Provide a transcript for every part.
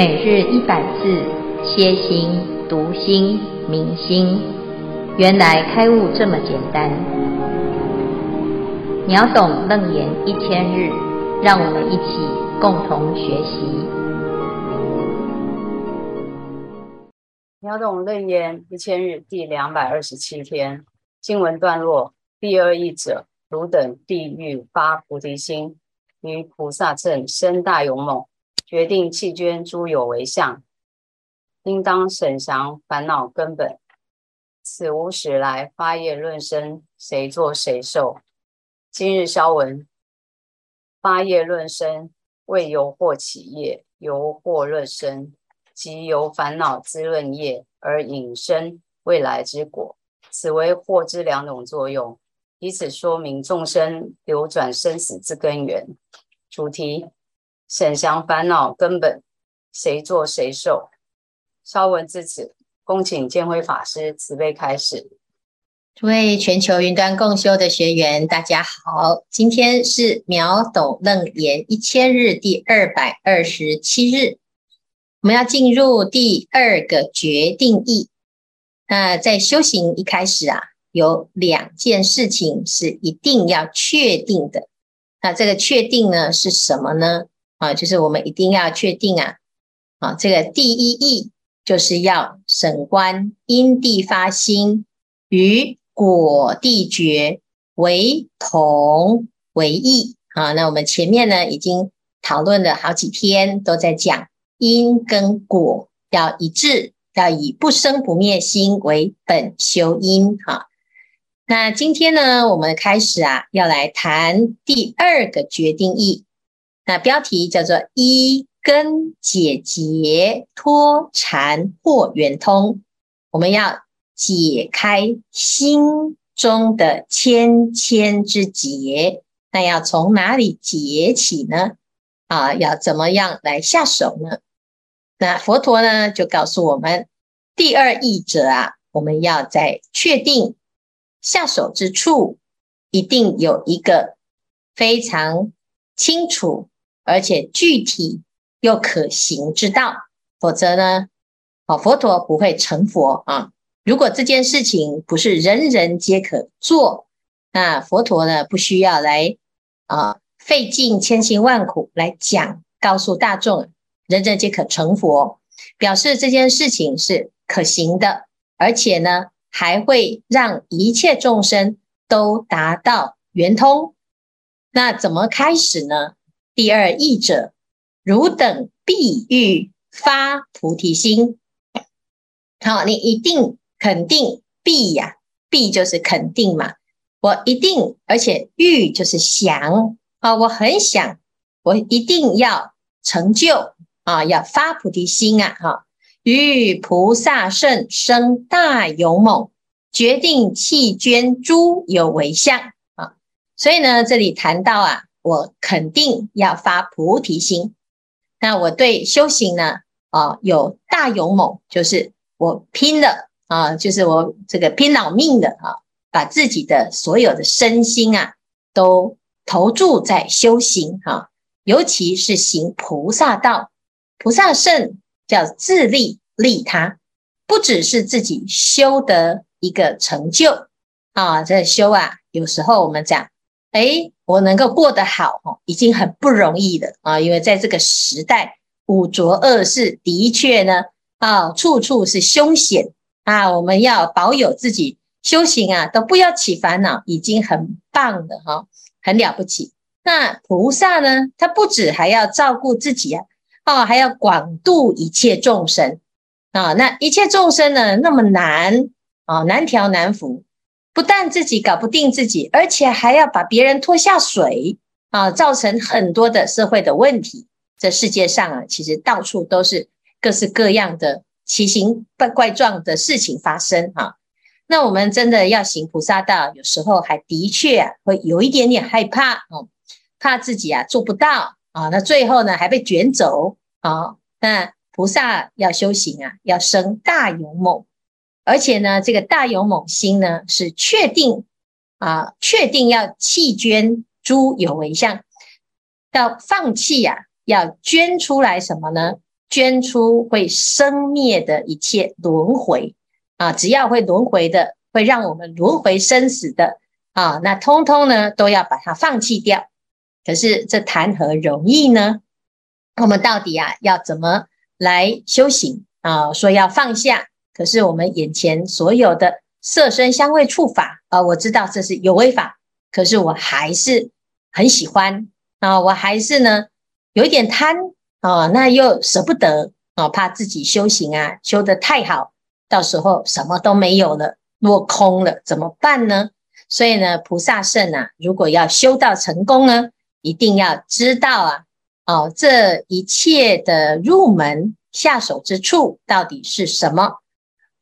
每日一百字，歇心、读心、明心，原来开悟这么简单。秒懂楞严一千日，让我们一起共同学习。秒懂楞严一千日第两百二十七天经文段落：第二义者，汝等地狱发菩提心，于菩萨正生大勇猛。决定弃捐诸有为相，应当审详烦恼根本。此无始来发业论生，谁作谁受？今日消文，发业论生，为由惑起业，由惑论生，即由烦恼滋润业而引生未来之果。此为惑之两种作用，以此说明众生流转生死之根源。主题。审详烦恼根本，谁作谁受？稍文至此，恭请见辉法师慈悲开始。诸位全球云端共修的学员，大家好，今天是秒懂楞严一千日第二百二十七日，我们要进入第二个决定义。那在修行一开始啊，有两件事情是一定要确定的。那这个确定呢，是什么呢？啊，就是我们一定要确定啊，啊，这个第一义就是要审观因地发心与果地觉为同为异啊。那我们前面呢已经讨论了好几天，都在讲因跟果要一致，要以不生不灭心为本修因哈。那今天呢，我们开始啊，要来谈第二个决定义。那标题叫做“一根解结脱缠或圆通”，我们要解开心中的千千之结。那要从哪里解起呢？啊，要怎么样来下手呢？那佛陀呢就告诉我们，第二义者啊，我们要在确定下手之处，一定有一个非常清楚。而且具体又可行之道，否则呢，哦，佛陀不会成佛啊。如果这件事情不是人人皆可做，那佛陀呢，不需要来啊费尽千辛万苦来讲，告诉大众，人人皆可成佛，表示这件事情是可行的，而且呢，还会让一切众生都达到圆通。那怎么开始呢？第二义者，汝等必欲发菩提心。好，你一定肯定必呀，必就是肯定嘛。我一定，而且欲就是想啊，我很想，我一定要成就啊，要发菩提心啊，哈，欲菩萨甚生大勇猛，决定弃捐诸有为相啊。所以呢，这里谈到啊。我肯定要发菩提心，那我对修行呢，啊，有大勇猛，就是我拼了啊，就是我这个拼老命的啊，把自己的所有的身心啊，都投注在修行啊，尤其是行菩萨道，菩萨圣叫自利利他，不只是自己修得一个成就啊，这修啊，有时候我们讲。哎，我能够过得好哦，已经很不容易了啊！因为在这个时代，五浊恶世的确呢，啊，处处是凶险啊！我们要保有自己修行啊，都不要起烦恼，已经很棒了哈，很了不起。那菩萨呢，他不止还要照顾自己啊，哦，还要广度一切众生啊！那一切众生呢，那么难啊，难调难服。不但自己搞不定自己，而且还要把别人拖下水啊，造成很多的社会的问题。这世界上啊，其实到处都是各式各样的奇形怪怪状的事情发生哈。那我们真的要行菩萨道，有时候还的确，会有一点点害怕哦，怕自己啊做不到啊，那最后呢还被卷走啊。那菩萨要修行啊，要生大勇猛。而且呢，这个大勇猛心呢，是确定啊，确定要弃捐诸有为相，要放弃呀、啊，要捐出来什么呢？捐出会生灭的一切轮回啊，只要会轮回的，会让我们轮回生死的啊，那通通呢都要把它放弃掉。可是这谈何容易呢？我们到底啊要怎么来修行啊？说要放下，可是我们眼前所有的色声香味触法啊，我知道这是有为法，可是我还是很喜欢啊，我还是呢有一点贪。啊，那又舍不得啊，怕自己修行啊修得太好，到时候什么都没有了，落空了，怎么办呢？所以呢，菩萨圣啊，如果要修道成功呢，一定要知道啊，哦，这一切的入门下手之处到底是什么？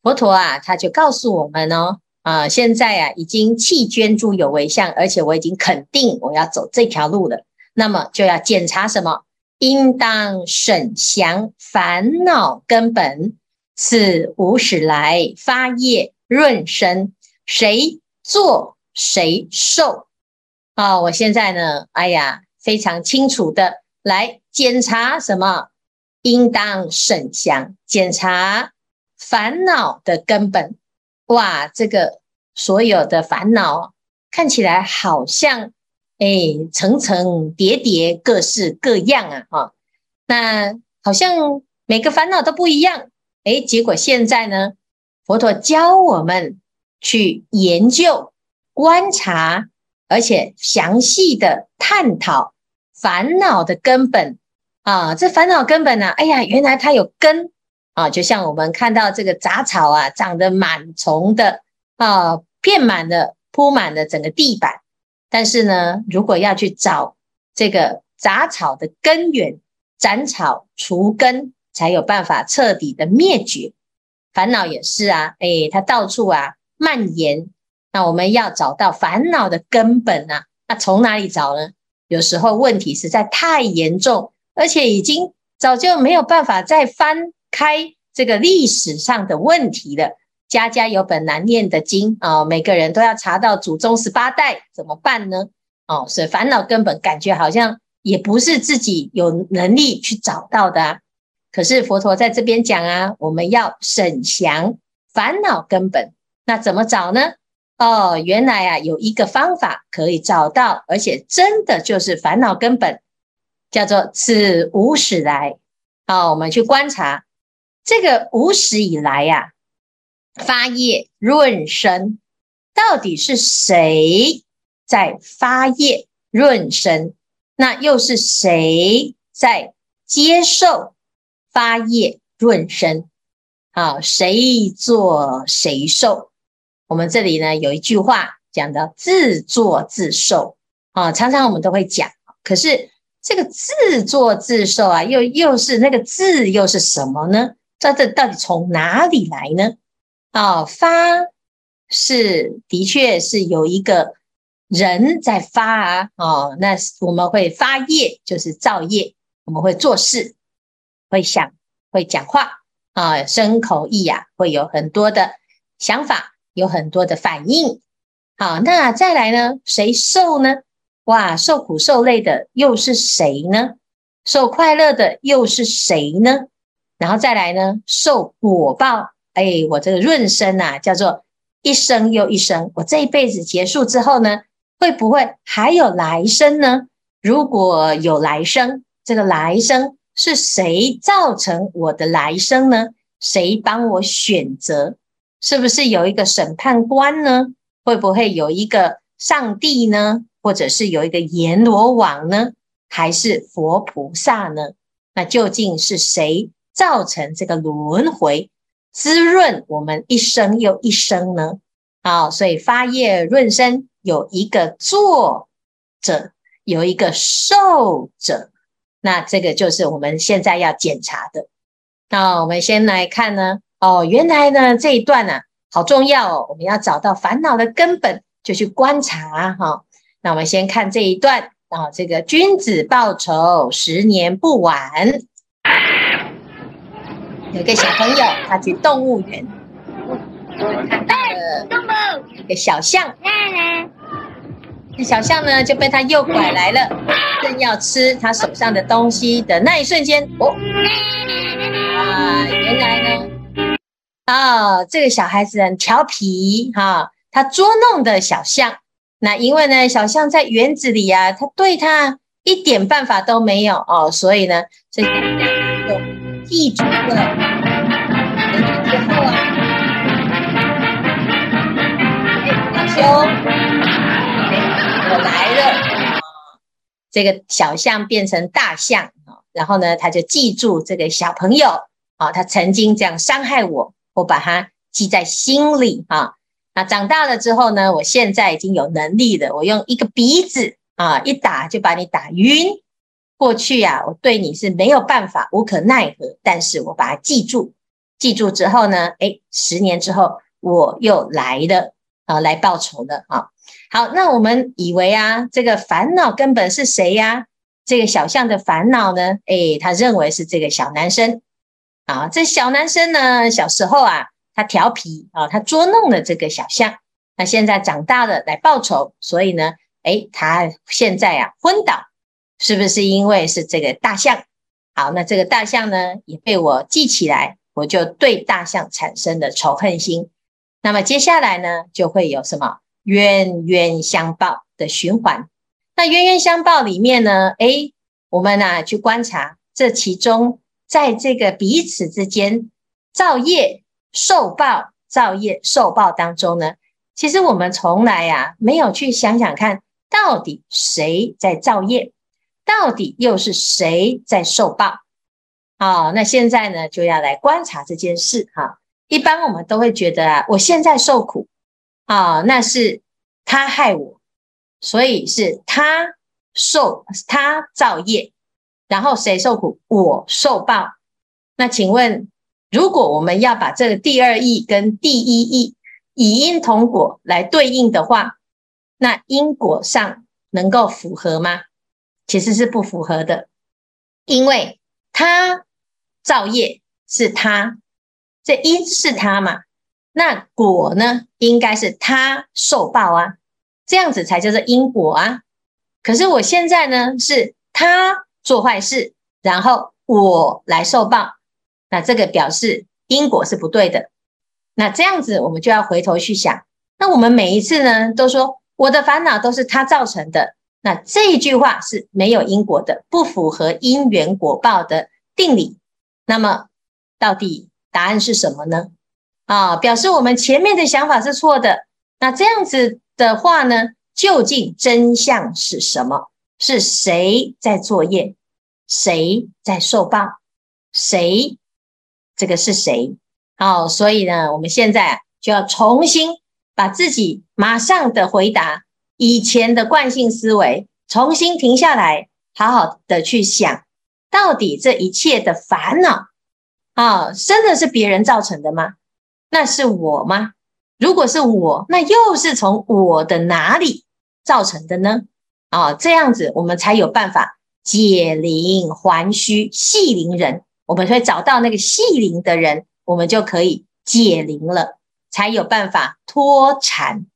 佛陀啊，他就告诉我们哦，啊，现在啊已经弃捐诸有为相，而且我已经肯定我要走这条路了，那么就要检查什么？应当审详烦恼根本，此无始来发业润身，谁作谁受？啊、哦，我现在呢，哎呀，非常清楚的来检查什么？应当审详检查烦恼的根本。哇，这个所有的烦恼看起来好像。哎，层层叠叠，各式各样啊！哈，那好像每个烦恼都不一样。哎，结果现在呢，佛陀教我们去研究、观察，而且详细的探讨烦恼的根本啊！这烦恼根本呢、啊，哎呀，原来它有根啊！就像我们看到这个杂草啊，长得满丛的啊，遍满了、铺满了整个地板。但是呢，如果要去找这个杂草的根源，斩草除根，才有办法彻底的灭绝。烦恼也是啊，哎，它到处啊蔓延。那我们要找到烦恼的根本啊，那从哪里找呢？有时候问题实在太严重，而且已经早就没有办法再翻开这个历史上的问题了。家家有本难念的经啊，每个人都要查到祖宗十八代，怎么办呢？哦，所以烦恼根本感觉好像也不是自己有能力去找到的啊。可是佛陀在这边讲啊，我们要审详烦恼根本，那怎么找呢？哦，原来啊有一个方法可以找到，而且真的就是烦恼根本，叫做此无始来。好，我们去观察这个无始以来呀。发业润生，到底是谁在发业润生？那又是谁在接受发业润生？啊，谁作谁受？我们这里呢有一句话讲的自作自受啊，常常我们都会讲，可是这个自作自受啊，又又是那个自又是什么呢？这这到底从哪里来呢？哦，发是的确是有一个人在发啊，哦，那我们会发业，就是造业，我们会做事，会想，会讲话啊，身口意呀，会有很多的想法，有很多的反应。好，那再来呢？谁受呢？哇，受苦受累的又是谁呢？受快乐的又是谁呢？然后再来呢？受果报。哎，我这个润生啊，叫做一生又一生。我这一辈子结束之后呢，会不会还有来生呢？如果有来生，这个来生是谁造成我的来生呢？谁帮我选择？是不是有一个审判官呢？会不会有一个上帝呢？或者是有一个阎罗王呢？还是佛菩萨呢？那究竟是谁造成这个轮回？滋润我们一生又一生呢？好，所以发业润生有一个作者，有一个受者，那这个就是我们现在要检查的。那我们先来看呢，哦，原来呢这一段呢、啊、好重要哦，我们要找到烦恼的根本，就去观察哈、那我们先看这一段啊、这个君子报仇，十年不晚。有个小朋友，他去动物园，看到了一个小象，那小象呢就被他诱拐来了，正要吃他手上的东西的那一瞬间，哦，啊，原来呢，哦，这个小孩子很调皮哈、他捉弄的小象。那因为呢，小象在园子里啊，他对他一点办法都没有哦，所以呢，这小象就记住了。回去之后啊，哎，大兄，哎，我来了。这个小象变成大象。然后呢，他就记住这个小朋友啊，他曾经这样伤害我，我把他记在心里啊。那长大了之后呢，我现在已经有能力了，我用一个鼻子啊一打就把你打晕。过去呀、我对你是没有办法，无可奈何，但是我把它记住，记住之后呢，诶，十年之后我又来了啊，来报仇了啊。好，那我们以为啊，这个烦恼根本是谁呀？这个小象的烦恼呢？诶，他认为是这个小男生啊。这小男生呢，小时候啊，他调皮啊，他捉弄了这个小象。那现在长大了来报仇，所以呢，诶，他现在啊昏倒，是不是因为是这个大象？好，那这个大象呢也被我记起来，我就对大象产生了仇恨心。那么接下来呢，就会有什么冤冤相报的循环。那冤冤相报里面呢，诶，我们呢去观察这其中，在这个彼此之间造业受报、造业受报当中呢，其实我们从来呀没有去想想看，到底谁在造业，到底又是谁在受报？好，那现在呢就要来观察这件事哈。一般我们都会觉得啊，我现在受苦啊，那是他害我。所以是他受他造业，然后谁受苦？我受报。那请问，如果我们要把这个第二义跟第一义以因同果来对应的话，那因果上能够符合吗？其实是不符合的，因为他造业是他，这因是他嘛，那果呢，应该是他受报啊。这样子才叫做因果啊！可是我现在呢，是他做坏事，然后我来受报，那这个表示因果是不对的。那这样子，我们就要回头去想，那我们每一次呢，都说我的烦恼都是他造成的，那这一句话是没有因果的，不符合因缘果报的定理。那么，到底答案是什么呢？啊，表示我们前面的想法是错的。那这样子。的话呢，究竟真相是什么？是谁在作业？谁在受报？谁？这个是谁？好，所以呢，我们现在就要重新把自己马上的回答以前的惯性思维，重新停下来，好好的去想，到底这一切的烦恼啊，真的是别人造成的吗？那是我吗？如果是我，那又是从我的哪里造成的呢？啊，这样子我们才有办法解铃还须系铃人，我们会找到那个系铃的人，我们就可以解铃了，才有办法脱缠。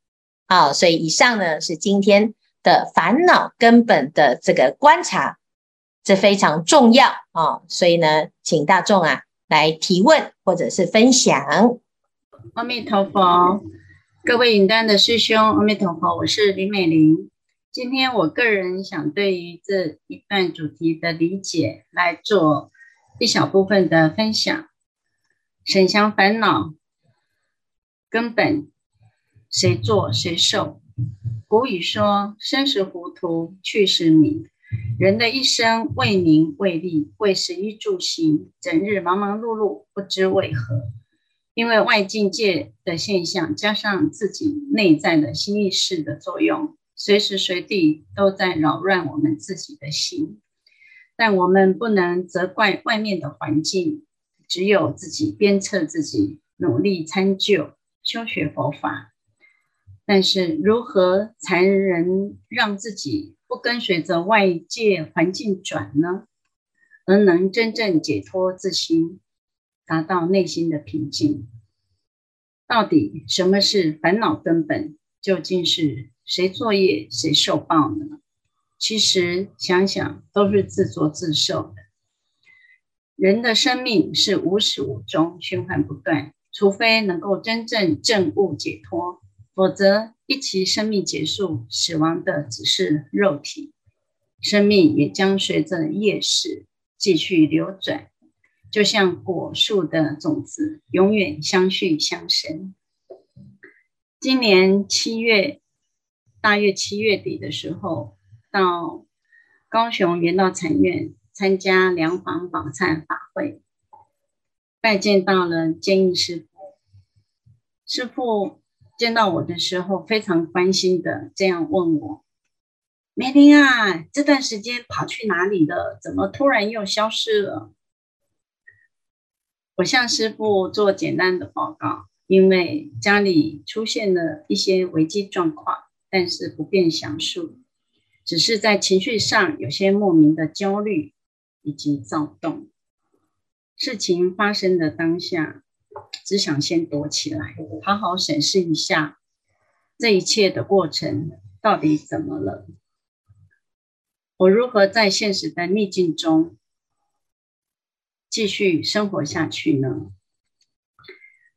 啊，所以以上呢是今天的烦恼根本的这个观察，这非常重要啊。所以呢，请大众啊来提问或者是分享。阿弥陀佛，各位云端的师兄，阿弥陀佛，我是李美玲。今天我个人想对于这一段主题的理解来做一小部分的分享。沈祥烦恼根本谁做谁受？古语说：“生时糊涂，去时明。”人的一生为名为利为食衣住行，整日忙忙碌碌，不知为何。因为外境界的现象，加上自己内在的心意识的作用，随时随地都在扰乱我们自己的心。但我们不能责怪外面的环境，只有自己鞭策自己，努力参究修学佛法。但是如何才能让自己不跟随着外界环境转呢？而能真正解脱自心？达到内心的平静。到底什么是烦恼根本？究竟是谁作业谁受报呢？其实想想都是自作自受的。人的生命是无始无终，循环不断，除非能够真正证悟解脱，否则一其生命结束，死亡的只是肉体，生命也将随着业识继续流转，就像果树的种子，永远相续相生。今年七月，大约七月底的时候，到高雄圆道禅院参加良访宝忏法会，拜见到了坚毅师父。师父见到我的时候，非常关心的这样问我：“梅玲啊，这段时间跑去哪里了？怎么突然又消失了？”我向师傅做简单的报告。因为家里出现了一些危机状况，但是不便详述，只是在情绪上有些莫名的焦虑以及躁动。事情发生的当下，只想先躲起来，好好审视一下这一切的过程到底怎么了？我如何在现实的逆境中继续生活下去呢？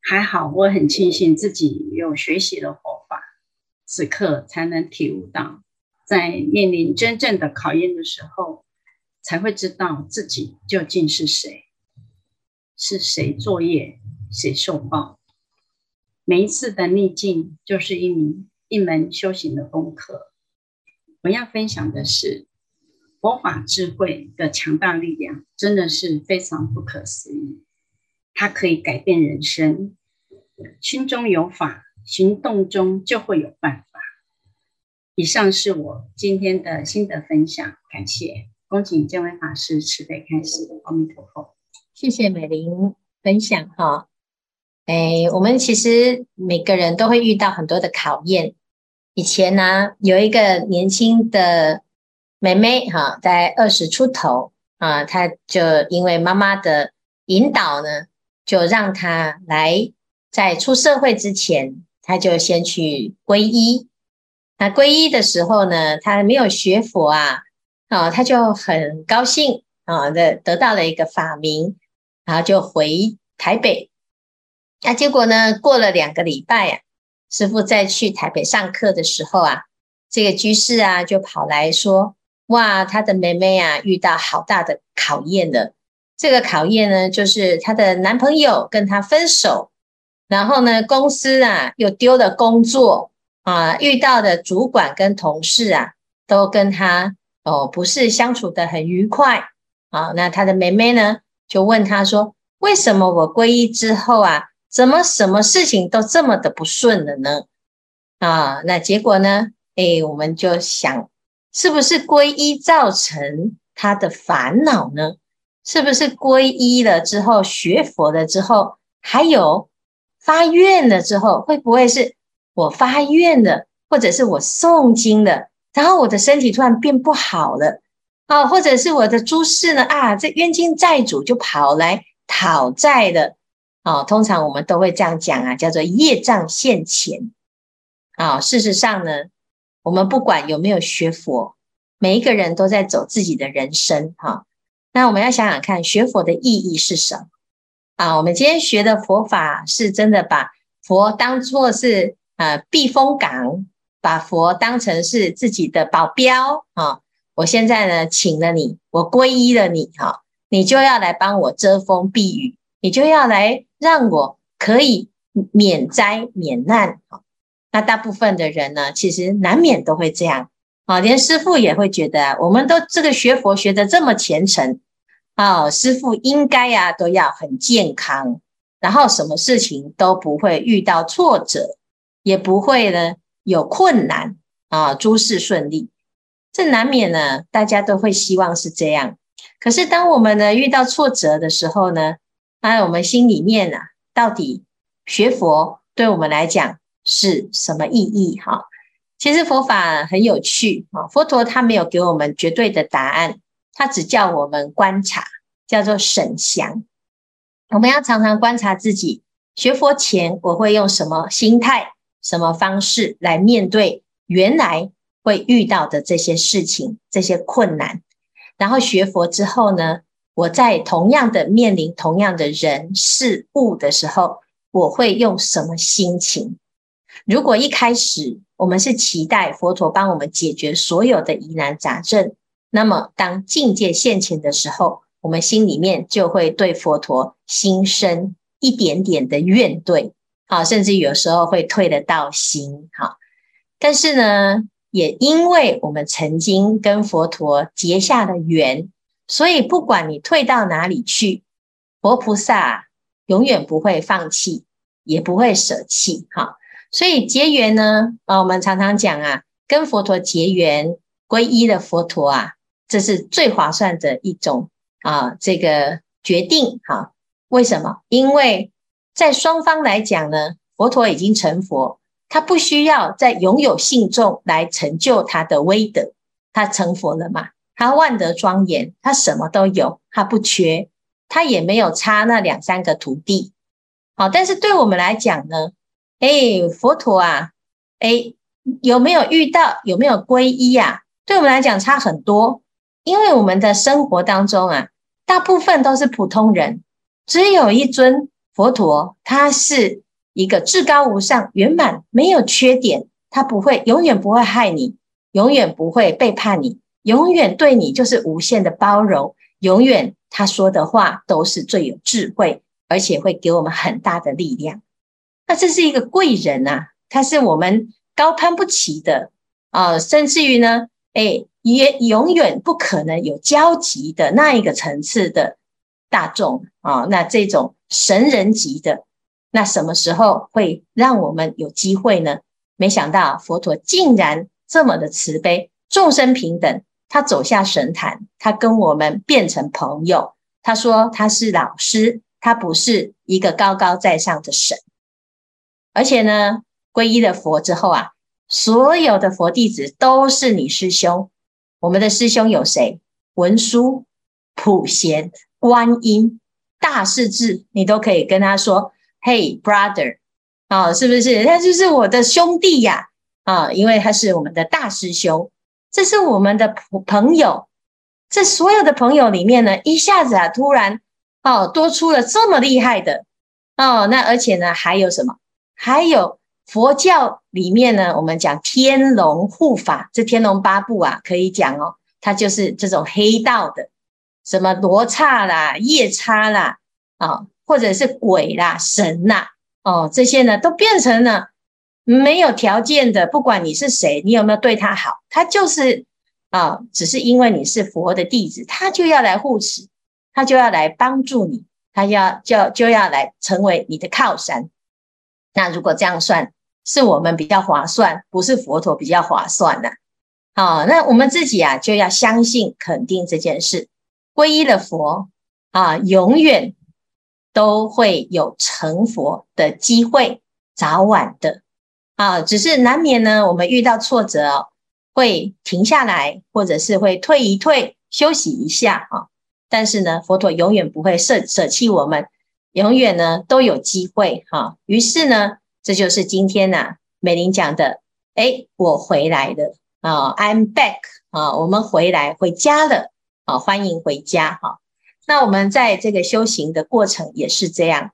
还好，我很庆幸自己有学习的活法，此刻才能体悟到，在面临真正的考验的时候，才会知道自己究竟是谁，是谁作业，谁受报。每一次的逆境，就是一名一门修行的功课。我要分享的是，佛法智慧的强大力量，真的是非常不可思议。它可以改变人生，心中有法，行动中就会有办法。以上是我今天的心得分享，感谢，恭请见辉法师慈悲开示，阿弥陀佛。谢谢美玲分享哈。哎，我们其实每个人都会遇到很多的考验。以前呢，有一个年轻的妹妹哈，在二十出头啊，她就因为妈妈的引导呢。就让他来，在出社会之前，他就先去皈依。那皈依的时候呢，他没有学佛啊，啊，他就很高兴啊，的得到了一个法名，然后就回台北。那结果呢，过了两个礼拜啊，师父再去台北上课的时候啊，这个居士啊就跑来说：“哇，他的妹妹啊，遇到好大的考验了。”这个考验呢，就是她的男朋友跟她分手，然后呢，公司啊又丢了工作啊，遇到的主管跟同事啊，都跟她哦不是相处得很愉快啊。那她的妹妹呢，就问她说：“为什么我皈依之后啊，怎么什么事情都这么的不顺了呢？”啊，那结果呢，哎，我们就想，是不是皈依造成他的烦恼呢？是不是皈依了之后，学佛了之后，还有发愿了之后，会不会是我发愿了，或者是我诵经了，然后我的身体突然变不好了啊？或者是我的诸事呢？啊，这冤亲债主就跑来讨债了啊？通常我们都会这样讲啊，叫做业障现前啊。事实上呢，我们不管有没有学佛，每一个人都在走自己的人生哈。那我们要想想看，学佛的意义是什么啊？我们今天学的佛法是真的把佛当作是呃避风港，把佛当成是自己的保镖啊！我现在呢，请了你，我皈依了你哈，你就要来帮我遮风避雨，你就要来让我可以免灾免难啊！那大部分的人呢，其实难免都会这样啊，连师父也会觉得，我们都这个学佛学的这么虔诚。哦，师父应该呀、啊，都要很健康，然后什么事情都不会遇到挫折，也不会呢有困难啊，诸事顺利。这难免呢，大家都会希望是这样。可是当我们呢遇到挫折的时候呢，在，我们心里面啊，到底学佛对我们来讲是什么意义？哈，其实佛法很有趣啊，佛陀他没有给我们绝对的答案。他只叫我们观察，叫做审详。我们要常常观察自己，学佛前我会用什么心态、什么方式来面对原来会遇到的这些事情、这些困难。然后学佛之后呢，我在同样的面临同样的人事物的时候，我会用什么心情？如果一开始我们是期待佛陀帮我们解决所有的疑难杂症，那么当境界现前的时候，我们心里面就会对佛陀心生一点点的怨怼，好，甚至有时候会退得到心，好。但是呢，也因为我们曾经跟佛陀结下了缘。所以，不管你退到哪里去，佛菩萨永远不会放弃，也不会舍弃。哈，所以结缘呢，啊，我们常常讲啊，跟佛陀结缘，皈依了佛陀啊，这是最划算的一种啊，这个决定。哈，为什么？因为在双方来讲呢，佛陀已经成佛，他不需要再拥有信众来成就他的威德，他成佛了嘛。他万德庄严，他什么都有，他不缺，他也没有差那两三个徒弟。好，但是对我们来讲呢，哎，佛陀啊，哎，有没有遇到？有没有皈依啊？对我们来讲差很多，因为我们的生活当中啊，大部分都是普通人，只有一尊佛陀，他是一个至高无上、圆满，没有缺点，他不会，永远不会害你，永远不会背叛你。永远对你就是无限的包容，永远他说的话都是最有智慧，而且会给我们很大的力量。那这是一个贵人呐、啊，他是我们高攀不起的啊、甚至于呢，哎，也永远不可能有交集的那一个层次的大众啊、那这种神人级的，那什么时候会让我们有机会呢？没想到佛陀竟然这么的慈悲，众生平等。他走下神坛，他跟我们变成朋友。他说他是老师，他不是一个高高在上的神。而且呢，皈依了佛之后啊，所有的佛弟子都是你师兄。我们的师兄有谁？文殊、普贤、观音、大势至，你都可以跟他说：“Hey brother，啊，是不是？他就是我的兄弟呀！啊，因为他是我们的大师兄。”这是我们的朋朋友，这所有的朋友里面呢，一下子啊，突然哦，多出了这么厉害的哦，那而且呢，还有什么？还有佛教里面呢，我们讲天龙护法，这天龙八部啊，可以讲哦，它就是这种黑道的，什么罗刹啦、夜叉啦，啊、或者是鬼啦、神呐，哦，这些呢，都变成了。没有条件的，不管你是谁，你有没有对他好，他就是啊，只是因为你是佛的弟子，他就要来护持，他就要来帮助你，他要就就要来成为你的靠山。那如果这样算，是我们比较划算，不是佛陀比较划算呢？啊，那我们自己啊就要相信、肯定这件事，皈依了佛啊，永远都会有成佛的机会，早晚的。啊，只是难免呢，我们遇到挫折，会停下来，或者是会退一退，休息一下啊。但是呢，佛陀永远不会舍舍弃我们，永远呢都有机会哈。于是呢，这就是今天呐，美玲讲的，诶，我回来了啊，I'm back 啊，我们回来回家了啊，欢迎回家哈。那我们在这个修行的过程也是这样。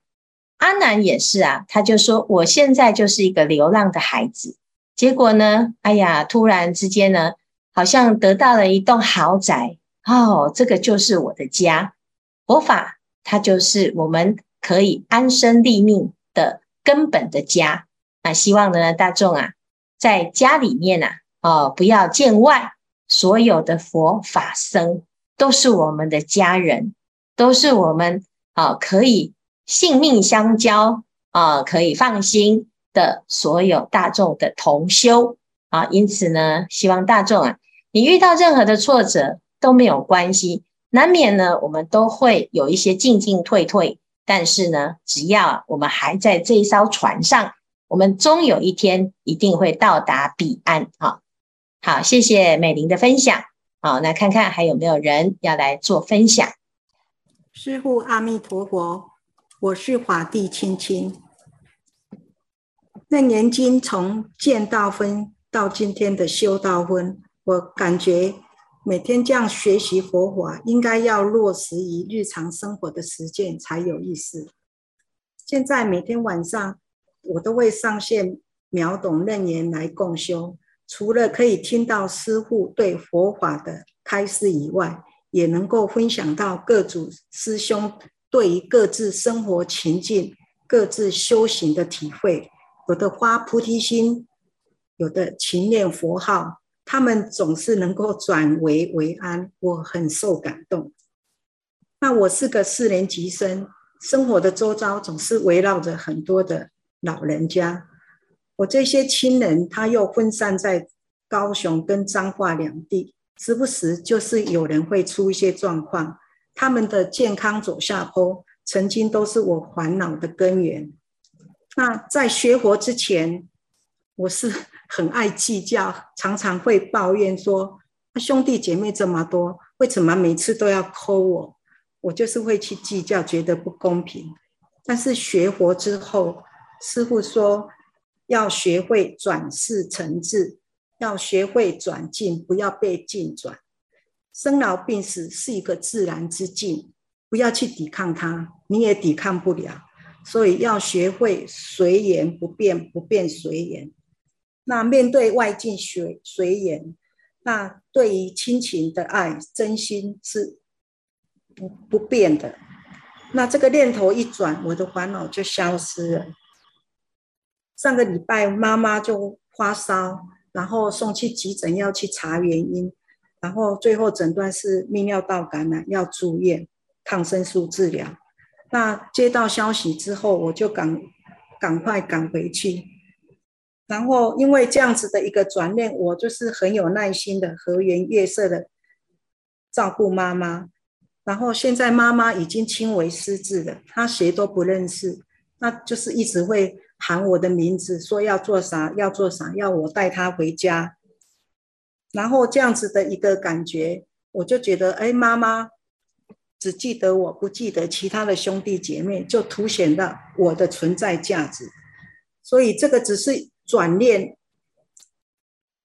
阿南也是啊，他就说：“我现在就是一个流浪的孩子，结果呢，哎呀，突然之间呢，好像得到了一栋豪宅哦，这个就是我的家。佛法它就是我们可以安身立命的根本的家。那希望呢，大众啊，在家里面啊，哦，不要见外，所有的佛法僧都是我们的家人，都是我们啊，可以。”性命相交啊，可以放心的所有大众的同修啊，因此呢，希望大众啊，你遇到任何的挫折都没有关系，难免呢，我们都会有一些进进退退，但是呢，只要我们还在这一艘船上，我们终有一天一定会到达彼岸啊！好，谢谢美玲的分享，好，那看看还有没有人要来做分享。师父阿弥陀佛。我是法地青青，那年经从见道分到今天的修道分，我感觉每天这样学习佛法，应该要落实于日常生活的实践才有意思。现在每天晚上我都会上线秒懂楞严来共修，除了可以听到师父对佛法的开示以外，也能够分享到各组师兄对于各自生活情境、各自修行的体会。有的发菩提心，有的勤念佛号。他们总是能够转危为安，我很受感动。那我是个四年级生，生活的周遭总是围绕着很多的老人家。我这些亲人他又分散在高雄跟彰化两地，时不时就是有人会出一些状况，他们的健康走下坡，曾经都是我烦恼的根源。那在学佛之前，我是。很爱计较，常常会抱怨说：“兄弟姐妹这么多，为什么每次都要抠我？”我就是会去计较，觉得不公平。但是学佛之后，师父说要学会转世成智，要学会转境，不要被境转。生老病死是一个自然之境，不要去抵抗它，你也抵抗不了。所以要学会随缘不变，不变随缘。那面对外境随随缘，那对于亲情的爱，真心是不不变的。那这个念头一转，我的烦恼就消失了。上个礼拜妈妈就发烧，然后送去急诊要去查原因，然后最后诊断是泌尿道感染，要住院抗生素治疗。那接到消息之后，我就赶赶快赶回去。然后，因为这样子的一个转念，我就是很有耐心的和颜悦色的照顾妈妈。然后现在妈妈已经轻微失智了，她谁都不认识，那就是一直会喊我的名字，说要做啥，要做啥，要我带她回家。然后这样子的一个感觉，我就觉得，哎，妈妈只记得我，不记得其他的兄弟姐妹，就凸显了我的存在价值。所以这个只是。转念，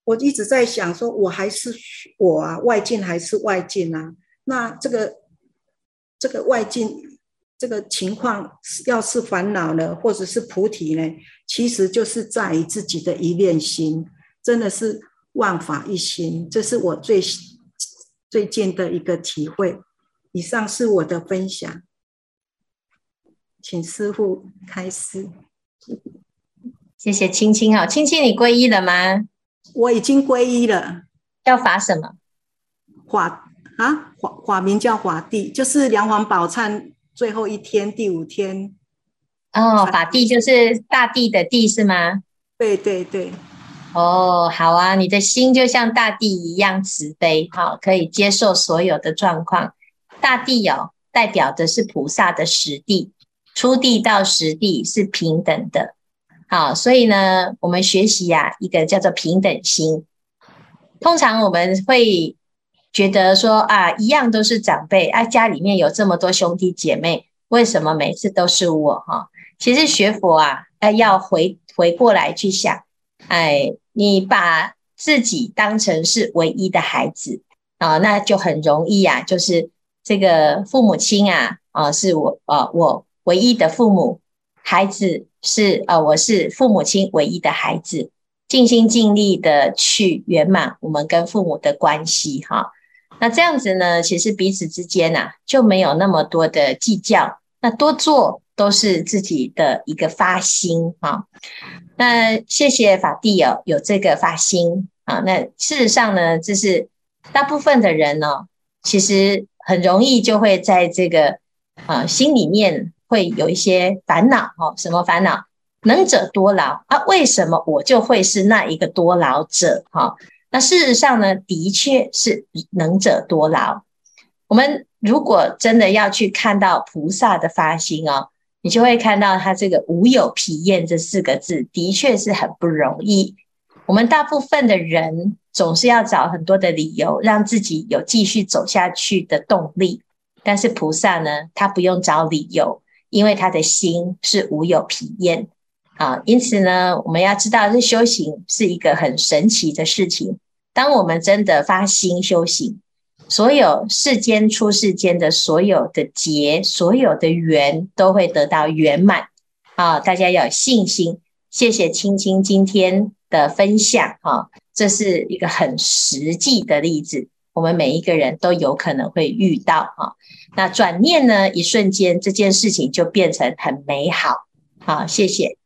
我一直在想，说我还是我啊，外境还是外境啊？那这个这个外境这个情况，要是烦恼呢，或者是菩提呢，其实就是在于自己的一念心，真的是万法一心。这是我最最近的一个体会。以上是我的分享，请师傅开始。谢谢青青哈，青青你皈依了吗？我已经皈依了。要法什么？法啊，法法名叫法地，就是梁皇宝忏最后一天，第五天。哦，法地就是大地的地是吗？对对对。哦，好啊，你的心就像大地一样慈悲，哈，可以接受所有的状况。大地哦，代表的是菩萨的实地，初地到实地是平等的。好，所以呢，我们学习呀、啊，一个叫做平等心。通常我们会觉得说啊，一样都是长辈啊，家里面有这么多兄弟姐妹，为什么每次都是我哈？其实学佛啊，要回回过来去想，哎，你把自己当成是唯一的孩子啊，那就很容易啊，就是这个父母亲啊，啊，是我啊，我唯一的父母。孩子是啊，我是父母亲唯一的孩子，尽心尽力的去圆满我们跟父母的关系哈。那这样子呢，其实彼此之间呐、啊、就没有那么多的计较，那多做都是自己的一个发心哈。那谢谢法蒂哦，有这个发心啊。那事实上呢，就是大部分的人呢、其实很容易就会在这个啊心里面。会有一些烦恼哦，什么烦恼？能者多劳啊？为什么我就会是那一个多劳者？哈，那事实上呢，的确是能者多劳。我们如果真的要去看到菩萨的发心哦，你就会看到他这个无有疲厌这四个字，的确是很不容易。我们大部分的人总是要找很多的理由，让自己有继续走下去的动力，但是菩萨呢，他不用找理由。因为他的心是无有疲厌啊，因此呢，我们要知道这修行是一个很神奇的事情。当我们真的发心修行，所有世间出世间的所有的劫，所有的缘都会得到圆满啊！大家要有信心。谢谢青青今天的分享啊，这是一个很实际的例子，我们每一个人都有可能会遇到啊。那转念呢，一瞬间这件事情就变成很美好。好，谢谢。